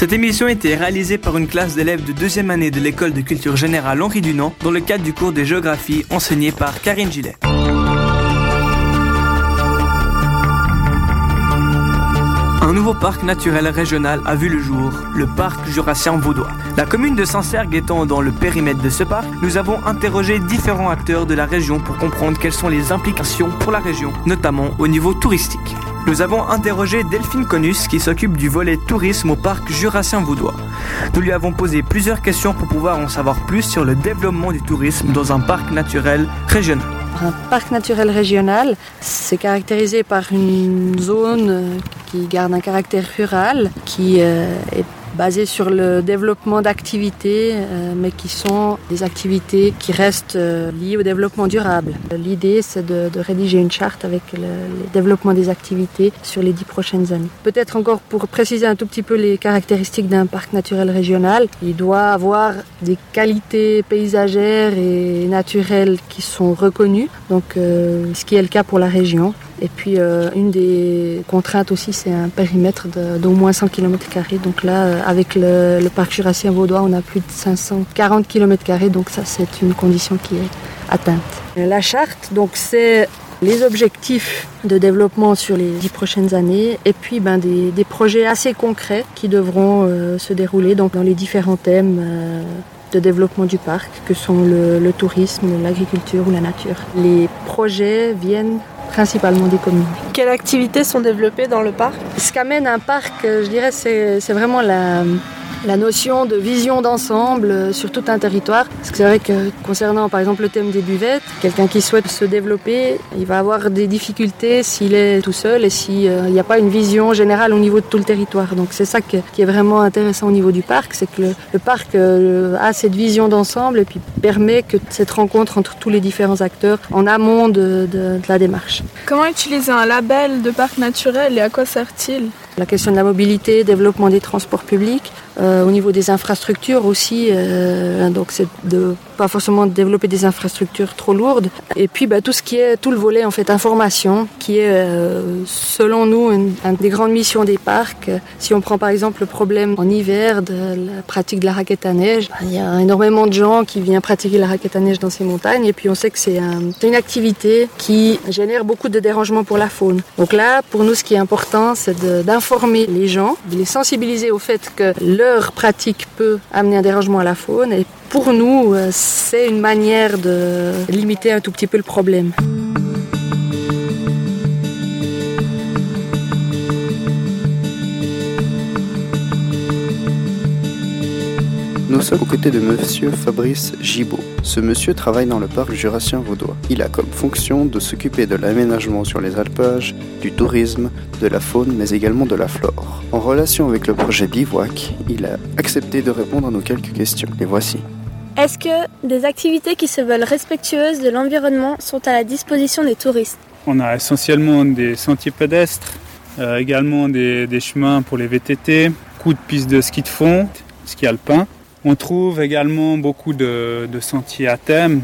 Cette émission a été réalisée par une classe d'élèves de deuxième année de l'école de culture générale Henri Dunant dans le cadre du cours de géographie enseigné par Karine Gillet. Un nouveau parc naturel régional a vu le jour, le parc jurassien vaudois. La commune de Saint-Sergue étant dans le périmètre de ce parc, nous avons interrogé différents acteurs de la région pour comprendre quelles sont les implications pour la région, notamment au niveau touristique. Nous avons interrogé Delphine Conus qui s'occupe du volet tourisme au parc jurassien vaudois. Nous lui avons posé plusieurs questions pour pouvoir en savoir plus sur le développement du tourisme dans un parc naturel régional. Un parc naturel régional, c'est caractérisé par une zone qui garde un caractère rural, qui euh, est basé sur le développement d'activités, euh, mais qui sont des activités qui restent euh, liées au développement durable. L'idée, c'est de, rédiger une charte avec le, développement des activités sur les dix prochaines années. Peut-être encore pour préciser un tout petit peu les caractéristiques d'un parc naturel régional, il doit avoir des qualités paysagères et naturelles qui sont reconnues, donc ce qui est le cas pour la région. Et puis euh, une des contraintes aussi, c'est un périmètre d'au moins 100 km. Donc là, euh, avec le, parc jurassien vaudois, on a plus de 540 km. Donc ça, c'est une condition qui est atteinte. La charte, donc c'est les objectifs de développement sur les dix prochaines années et puis ben, des, projets assez concrets qui devront euh, se dérouler donc, dans les différents thèmes de développement du parc que sont le tourisme, l'agriculture ou la nature. Les projets viennent principalement des communes. Quelles activités sont développées dans le parc? Ce qu'amène un parc, je dirais, c'est vraiment la, la notion de vision d'ensemble sur tout un territoire. Parce que c'est vrai que concernant par exemple le thème des buvettes, quelqu'un qui souhaite se développer, il va avoir des difficultés s'il est tout seul et s'il euh, n'y a pas une vision générale au niveau de tout le territoire. Donc c'est ça qui est vraiment intéressant au niveau du parc, c'est que le, parc euh, a cette vision d'ensemble et puis permet que cette rencontre entre tous les différents acteurs en amont de la démarche. Comment utiliser un label de parc naturel et à quoi sert-il? La question de la mobilité, développement des transports publics, euh, au niveau des infrastructures aussi. Euh, donc c'est de pas forcément développer des infrastructures trop lourdes. Et puis bah, tout ce qui est tout le volet en fait information, qui est euh, selon nous une, des grandes missions des parcs. Si on prend par exemple le problème en hiver de la pratique de la raquette à neige, bah, il y a énormément de gens qui viennent pratiquer la raquette à neige dans ces montagnes. Et puis on sait que c'est une activité qui génère beaucoup de dérangements pour la faune. Donc là, pour nous, ce qui est important, c'est d'informer les gens, de les sensibiliser au fait que leur pratique peut amener un dérangement à la faune. Et pour nous, euh, c'est une manière de limiter un tout petit peu le problème. Nous sommes aux côtés de monsieur Fabrice Gibaud. Ce monsieur travaille dans le parc jurassien vaudois. Il a comme fonction de s'occuper de l'aménagement sur les alpages, du tourisme, de la faune, mais également de la flore. En relation avec le projet Bivouac, il a accepté de répondre à nos quelques questions. Les voici. Est-ce que des activités qui se veulent respectueuses de l'environnement sont à la disposition des touristes On a essentiellement des sentiers pédestres, euh, également des, chemins pour les VTT, beaucoup de pistes de ski de fond, ski alpin. On trouve également beaucoup de, sentiers à thème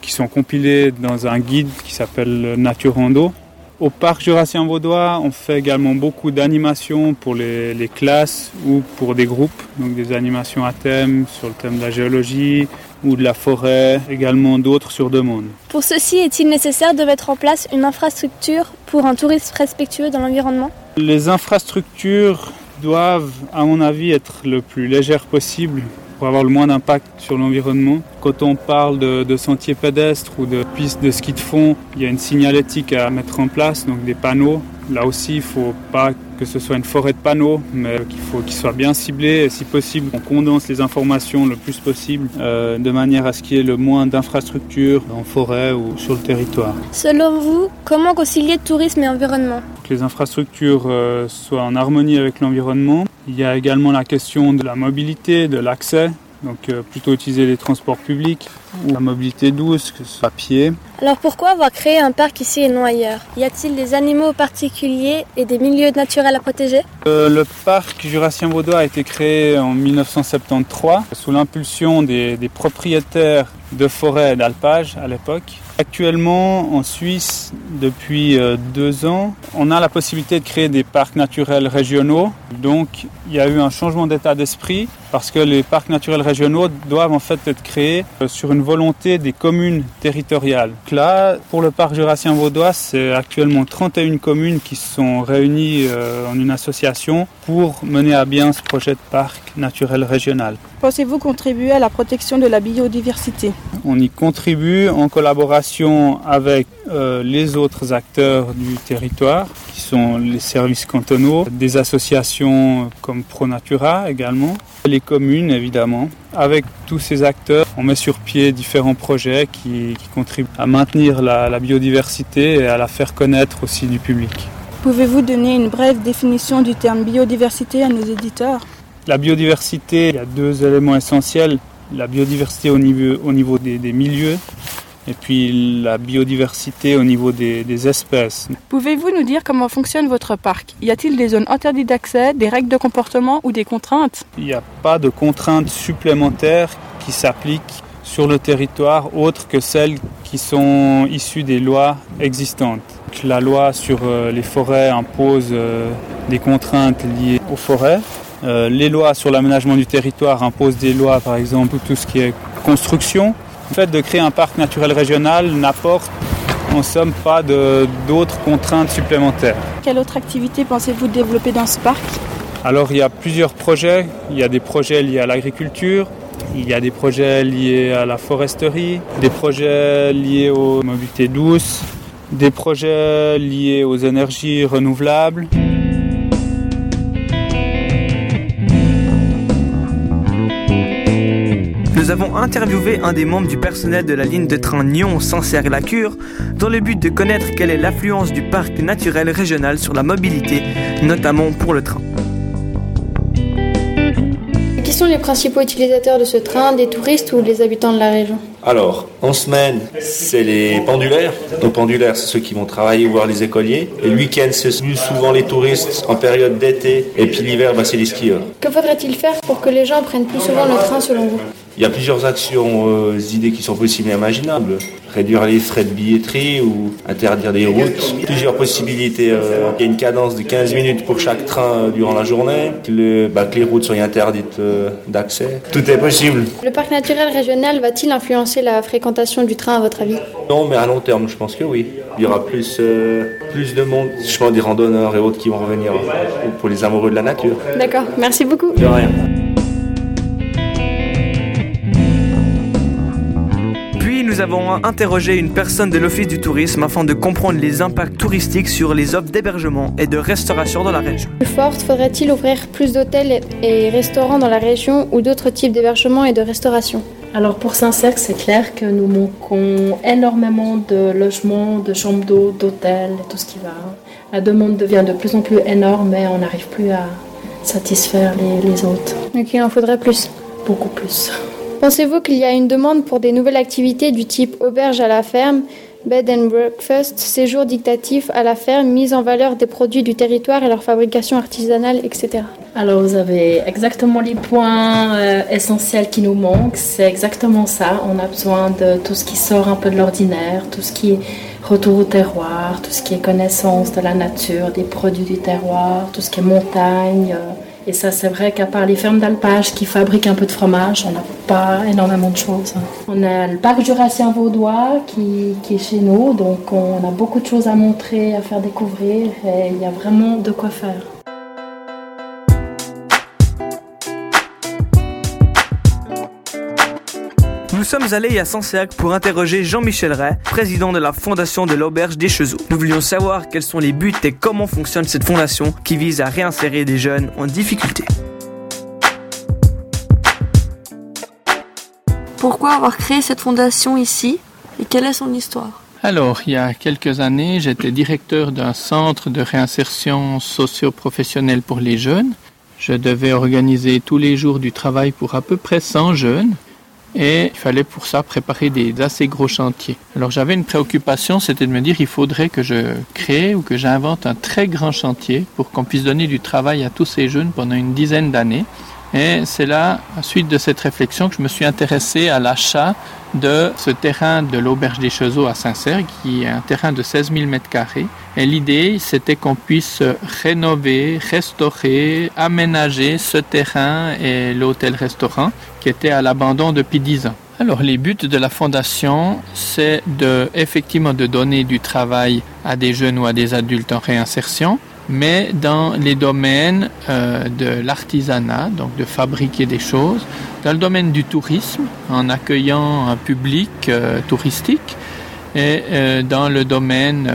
qui sont compilés dans un guide qui s'appelle Nature Rando. Au parc jurassien vaudois, on fait également beaucoup d'animations pour les, classes ou pour des groupes, donc des animations à thème sur le thème de la géologie ou de la forêt, également d'autres sur demande. Pour ceci, est-il nécessaire de mettre en place une infrastructure pour un tourisme respectueux dans l'environnement? Les infrastructures doivent, à mon avis, être le plus légères possible pour avoir le moins d'impact sur l'environnement. Quand on parle de, sentiers pédestres ou de pistes de ski de fond, il y a une signalétique à mettre en place, donc des panneaux. Là aussi, il ne faut pas que ce soit une forêt de panneaux, mais qu'il faut qu'ils soient bien ciblés. Et si possible, on condense les informations le plus possible euh, de manière à ce qu'il y ait le moins d'infrastructures en forêt ou sur le territoire. Selon vous, comment concilier tourisme et environnement? Que les infrastructures euh, soient en harmonie avec l'environnement. Il y a également la question de la mobilité, de l'accès donc euh, plutôt utiliser les transports publics ou la mobilité douce, que ce soit à pied. Alors pourquoi avoir créé un parc ici et non ailleurs? Y a-t-il des animaux particuliers et des milieux naturels à protéger? Euh, Le parc jurassien vaudois a été créé en 1973 sous l'impulsion des, propriétaires de forêts et d'alpage à l'époque. Actuellement, en Suisse, depuis euh, deux ans, on a la possibilité de créer des parcs naturels régionaux. Donc, il y a eu un changement d'état d'esprit parce que les parcs naturels régionaux doivent en fait être créés euh, sur une volonté des communes territoriales. là, pour le parc jurassien vaudois, c'est actuellement 31 communes qui sont réunies euh, en une association pour mener à bien ce projet de parc naturel régional. Pensez-vous contribuer à la protection de la biodiversité? On y contribue en collaboration avec euh, les autres acteurs du territoire, qui sont les services cantonaux, des associations comme ProNatura également, les communes évidemment. Avec tous ces acteurs, on met sur pied différents projets qui, contribuent à maintenir la biodiversité et à la faire connaître aussi du public. Pouvez-vous donner une brève définition du terme biodiversité à nos éditeurs? La biodiversité, il y a deux éléments essentiels. La biodiversité au niveau, au niveau des, milieux et puis la biodiversité au niveau des, espèces. Pouvez-vous nous dire comment fonctionne votre parc? Y a-t-il des zones interdites d'accès, des règles de comportement ou des contraintes? Il n'y a pas de contraintes supplémentaires qui s'appliquent sur le territoire autres que celles qui sont issues des lois existantes. La loi sur euh, les forêts impose euh, des contraintes liées aux forêts euh, les lois sur l'aménagement du territoire imposent des lois, par exemple, tout ce qui est construction. Le fait de créer un parc naturel régional n'apporte en somme pas d'autres contraintes supplémentaires. Quelle autre activité pensez-vous développer dans ce parc? Alors il y a plusieurs projets. Il y a des projets liés à l'agriculture, il y a des projets liés à la foresterie, des projets liés aux mobilités douces, des projets liés aux énergies renouvelables. Nous avons interviewé un des membres du personnel de la ligne de train Nyon-Sancerre-la-Cure dans le but de connaître quelle est l'affluence du parc naturel régional sur la mobilité, notamment pour le train. Qui sont les principaux utilisateurs de ce train, des touristes ou les habitants de la région? Alors, en semaine, c'est les pendulaires. Donc pendulaires, c'est ceux qui vont travailler ou voir les écoliers. Et le week-end, c'est souvent les touristes en période d'été. Et puis l'hiver, bah, c'est les skieurs. Que faudrait-il faire pour que les gens prennent plus souvent le train selon vous? Il y a plusieurs actions, euh, idées qui sont possibles et imaginables. Réduire les frais de billetterie ou interdire les routes. Plusieurs possibilités. Euh, il y a une cadence de 15 minutes pour chaque train euh, durant la journée. Que, bah, que les routes soient interdites d'accès. Tout est possible. Le parc naturel régional va-t-il influencer la fréquentation du train à votre avis? Non, mais à long terme, je pense que oui. Il y aura plus, plus de monde, je pense des randonneurs et autres qui vont revenir pour les amoureux de la nature. D'accord, merci beaucoup. De rien. Nous avons interrogé une personne de l'Office du tourisme afin de comprendre les impacts touristiques sur les offres d'hébergement et de restauration dans la région. Plus forte, faudrait-il ouvrir plus d'hôtels et restaurants dans la région ou d'autres types d'hébergement et de restauration? Alors pour Saint-Cercle, c'est clair que nous manquons énormément de logements, de chambres d'eau, d'hôtels, tout ce qui va. La demande devient de plus en plus énorme et on n'arrive plus à satisfaire les, les autres. Donc il en faudrait plus Beaucoup plus. Pensez-vous qu'il y a une demande pour des nouvelles activités du type auberge à la ferme, bed and breakfast, séjour dictatif à la ferme, mise en valeur des produits du territoire et leur fabrication artisanale, etc. Alors vous avez exactement les points euh, essentiels qui nous manquent. C'est exactement ça. On a besoin de tout ce qui sort un peu de l'ordinaire, tout ce qui est retour au terroir, tout ce qui est connaissance de la nature, des produits du terroir, tout ce qui est montagne. Euh, et ça, c'est vrai qu'à part les fermes d'alpage qui fabriquent un peu de fromage, on n'a pas énormément de choses. On a le parc jurassien vaudois qui, qui, est chez nous, donc on a beaucoup de choses à montrer, à faire découvrir, et il y a vraiment de quoi faire. Sommes allés à Sancerre pour interroger Jean-Michel Ray, président de la fondation de l'Auberge des Chezeaux. Nous voulions savoir quels sont les buts et comment fonctionne cette fondation qui vise à réinsérer des jeunes en difficulté. Pourquoi avoir créé cette fondation ici et quelle est son histoire? Alors, il y a quelques années, j'étais directeur d'un centre de réinsertion socio-professionnelle pour les jeunes. Je devais organiser tous les jours du travail pour à peu près 100 jeunes et il fallait pour ça préparer des assez gros chantiers. Alors j'avais une préoccupation, c'était de me dire il faudrait que je crée ou que j'invente un très grand chantier pour qu'on puisse donner du travail à tous ces jeunes pendant une dizaine d'années. Et c'est là, suite de cette réflexion, que je me suis intéressé à l'achat de ce terrain de l'auberge des Chezeaux à Saint-Cergue, qui est un terrain de 16 000 m2. Et l'idée, c'était qu'on puisse rénover, restaurer, aménager ce terrain et l'hôtel-restaurant qui était à l'abandon depuis 10 ans. Alors les buts de la fondation, c'est effectivement de donner du travail à des jeunes ou à des adultes en réinsertion, mais dans les domaines euh, de l'artisanat, donc de fabriquer des choses, dans le domaine du tourisme, en accueillant un public euh, touristique, et euh, dans le domaine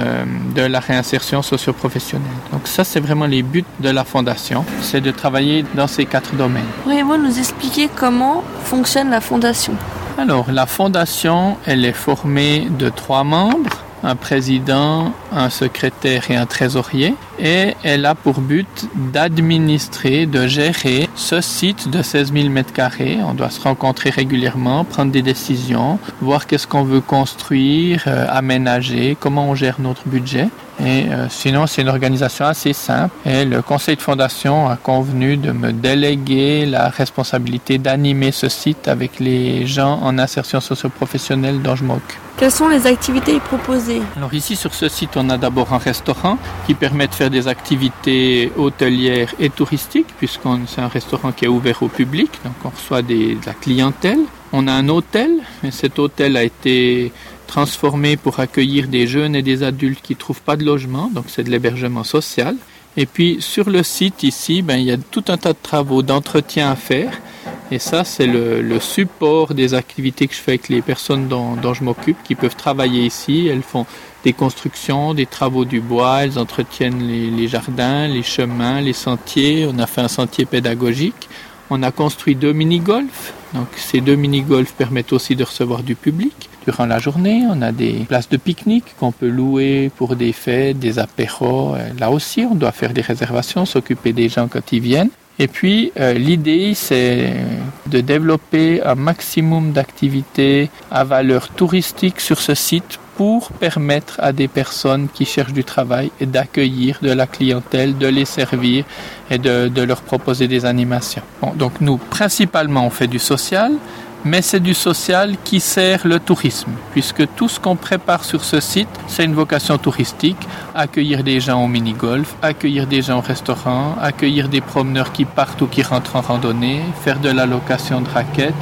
de la réinsertion socio-professionnelle. Donc ça, c'est vraiment les buts de la fondation, c'est de travailler dans ces quatre domaines. Pourriez-vous nous expliquer comment fonctionne la fondation Alors, la fondation, elle est formée de trois membres un président, un secrétaire et un trésorier. Et elle a pour but d'administrer, de gérer ce site de 16 000 mètres carrés. On doit se rencontrer régulièrement, prendre des décisions, voir qu'est-ce qu'on veut construire, euh, aménager, comment on gère notre budget. Et euh, sinon, c'est une organisation assez simple. Et le conseil de fondation a convenu de me déléguer la responsabilité d'animer ce site avec les gens en insertion socio-professionnelle dont je m'occupe. Quelles sont les activités proposées? Alors ici, sur ce site, on a d'abord un restaurant qui permet de faire des activités hôtelières et touristiques, puisqu'on c'est un restaurant qui est ouvert au public, donc on reçoit des, de la clientèle. On a un hôtel, et cet hôtel a été transformé pour accueillir des jeunes et des adultes qui ne trouvent pas de logement, donc c'est de l'hébergement social. Et puis sur le site ici, ben, il y a tout un tas de travaux d'entretien à faire. Et ça, c'est le, support des activités que je fais avec les personnes dont, je m'occupe, qui peuvent travailler ici. Elles font des constructions, des travaux du bois, elles entretiennent les jardins, les chemins, les sentiers. On a fait un sentier pédagogique. On a construit deux mini-golfs. Donc ces deux mini-golfs permettent aussi de recevoir du public durant la journée. On a des places de pique-nique qu'on peut louer pour des fêtes, des apéros. Là aussi, on doit faire des réservations, s'occuper des gens quand ils viennent. Et puis, euh, l'idée, c'est de développer un maximum d'activités à valeur touristique sur ce site pour permettre à des personnes qui cherchent du travail d'accueillir de la clientèle, de les servir et de, leur proposer des animations. Donc nous, principalement, on fait du social, mais c'est du social qui sert le tourisme, puisque tout ce qu'on prépare sur ce site, c'est une vocation touristique, accueillir des gens au mini-golf, accueillir des gens au restaurant, accueillir des promeneurs qui partent ou qui rentrent en randonnée, faire de la location de raquettes,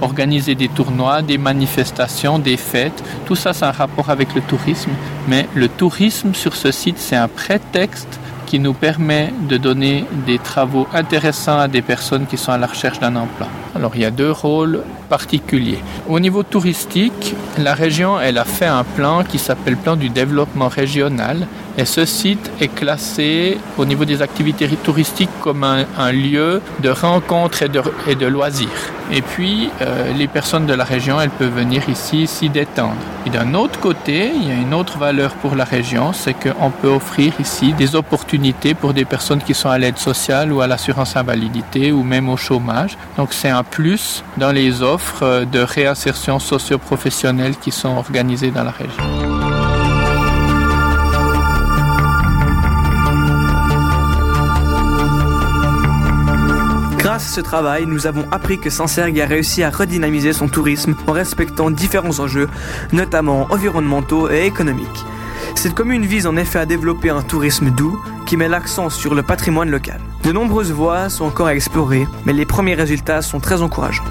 organiser des tournois, des manifestations, des fêtes. Tout ça, c'est un rapport avec le tourisme. Mais le tourisme sur ce site, c'est un prétexte qui nous permet de donner des travaux intéressants à des personnes qui sont à la recherche d'un emploi. Alors il y a deux rôles particuliers. Au niveau touristique, la région a fait un plan qui s'appelle plan du développement régional et ce site est classé au niveau des activités touristiques comme un, lieu de rencontre et de, loisirs. Et puis, euh, les personnes de la région, elles peuvent venir ici s'y détendre. Et d'un autre côté, il y a une autre valeur pour la région, c'est qu'on peut offrir ici des opportunités pour des personnes qui sont à l'aide sociale ou à l'assurance invalidité ou même au chômage. Donc c'est un plus dans les offres de réinsertion socio-professionnelle qui sont organisées dans la région. Ce travail, nous avons appris que Sancergue a réussi à redynamiser son tourisme en respectant différents enjeux, notamment environnementaux et économiques. Cette commune vise en effet à développer un tourisme doux qui met l'accent sur le patrimoine local. De nombreuses voies sont encore à explorer, mais les premiers résultats sont très encourageants.